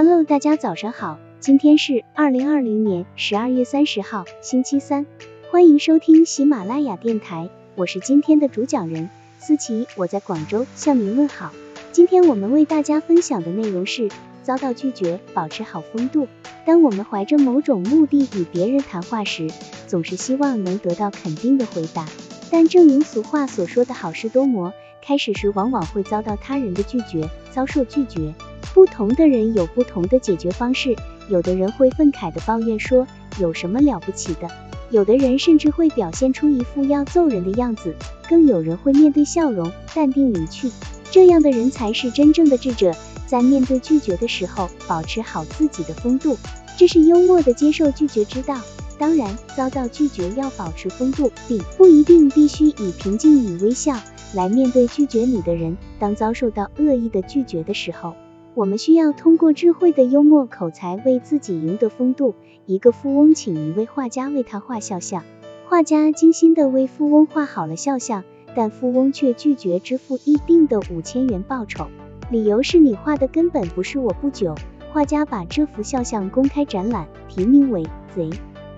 Hello，大家早上好，今天是二零二零年十二月三十号，星期三，欢迎收听喜马拉雅电台，我是今天的主讲人思琪，我在广州向您问好。今天我们为大家分享的内容是遭到拒绝，保持好风度。当我们怀着某种目的与别人谈话时，总是希望能得到肯定的回答，但正如俗话所说的好事多磨，开始时往往会遭到他人的拒绝，遭受拒绝。不同的人有不同的解决方式，有的人会愤慨的抱怨说有什么了不起的，有的人甚至会表现出一副要揍人的样子，更有人会面对笑容，淡定离去。这样的人才是真正的智者，在面对拒绝的时候，保持好自己的风度，这是幽默的接受拒绝之道。当然，遭到拒绝要保持风度，并不一定必须以平静与微笑来面对拒绝你的人。当遭受到恶意的拒绝的时候，我们需要通过智慧的幽默口才为自己赢得风度。一个富翁请一位画家为他画肖像，画家精心的为富翁画好了肖像，但富翁却拒绝支付一定的五千元报酬，理由是你画的根本不是我。不久，画家把这幅肖像公开展览，题名为《贼》。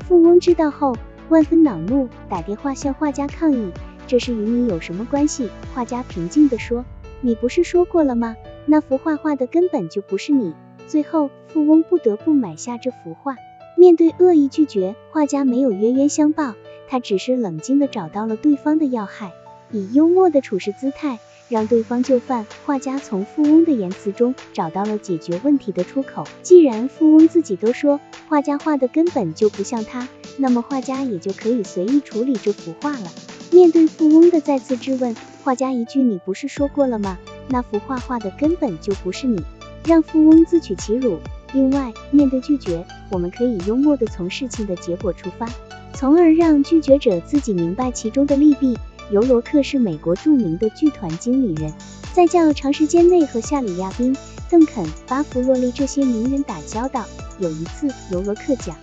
富翁知道后万分恼怒，打电话向画家抗议，这事与你有什么关系？画家平静地说，你不是说过了吗？那幅画画的根本就不是你。最后，富翁不得不买下这幅画。面对恶意拒绝，画家没有冤冤相报，他只是冷静的找到了对方的要害，以幽默的处事姿态让对方就范。画家从富翁的言辞中找到了解决问题的出口。既然富翁自己都说画家画的根本就不像他，那么画家也就可以随意处理这幅画了。面对富翁的再次质问，画家一句“你不是说过了吗？”那幅画画的根本就不是你，让富翁自取其辱。另外，面对拒绝，我们可以幽默地从事情的结果出发，从而让拒绝者自己明白其中的利弊。尤罗克是美国著名的剧团经理人，在较长时间内和夏里亚宾、邓肯、巴弗洛利这些名人打交道。有一次，尤罗克讲，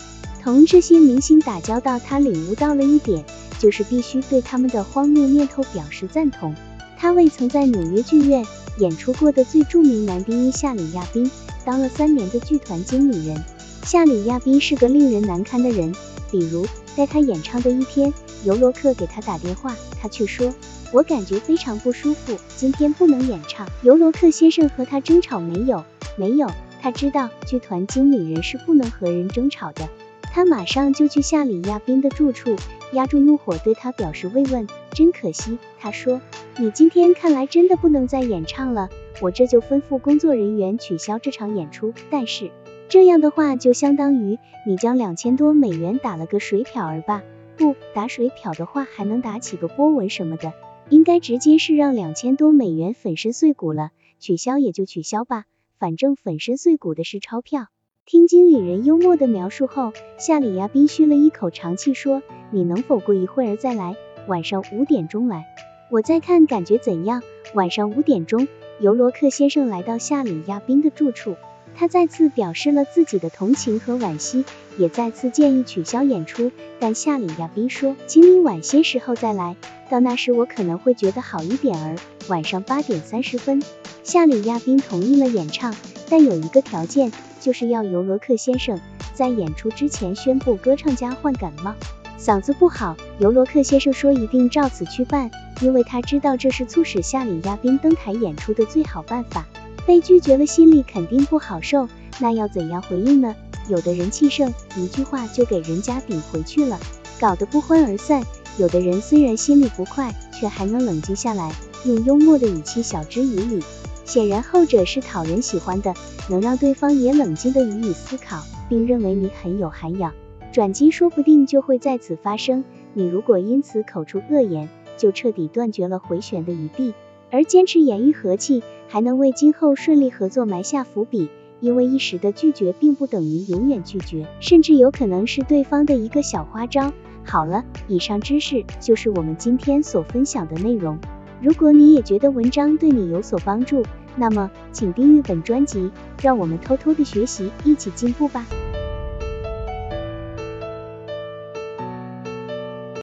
同这些明星打交道，他领悟到了一点，就是必须对他们的荒谬念头表示赞同。他为曾在纽约剧院演出过的最著名男低音夏里亚宾当了三年的剧团经理人。夏里亚宾是个令人难堪的人，比如在他演唱的一天，尤罗克给他打电话，他却说：“我感觉非常不舒服，今天不能演唱。”尤罗克先生和他争吵没有？没有。他知道剧团经理人是不能和人争吵的。他马上就去夏里亚宾的住处，压住怒火对他表示慰问。真可惜，他说。你今天看来真的不能再演唱了，我这就吩咐工作人员取消这场演出。但是这样的话就相当于你将两千多美元打了个水漂儿吧？不打水漂的话还能打起个波纹什么的，应该直接是让两千多美元粉身碎骨了。取消也就取消吧，反正粉身碎骨的是钞票。听经理人幽默的描述后，夏里亚宾吁了一口长气说：“你能否过一会儿再来？晚上五点钟来。”我再看感觉怎样？晚上五点钟，尤罗克先生来到夏里亚宾的住处，他再次表示了自己的同情和惋惜，也再次建议取消演出。但夏里亚宾说，请你晚些时候再来，到那时我可能会觉得好一点儿。晚上八点三十分，夏里亚宾同意了演唱，但有一个条件，就是要尤罗克先生在演出之前宣布歌唱家患感冒。嗓子不好，尤罗克先生说一定照此去办，因为他知道这是促使夏里亚宾登台演出的最好办法。被拒绝了，心里肯定不好受，那要怎样回应呢？有的人气盛，一句话就给人家顶回去了，搞得不欢而散；有的人虽然心里不快，却还能冷静下来，用幽默的语气晓之以理。显然后者是讨人喜欢的，能让对方也冷静的予以思考，并认为你很有涵养。转机说不定就会在此发生。你如果因此口出恶言，就彻底断绝了回旋的余地。而坚持言语和气，还能为今后顺利合作埋下伏笔。因为一时的拒绝并不等于永远拒绝，甚至有可能是对方的一个小花招。好了，以上知识就是我们今天所分享的内容。如果你也觉得文章对你有所帮助，那么请订阅本专辑，让我们偷偷的学习，一起进步吧。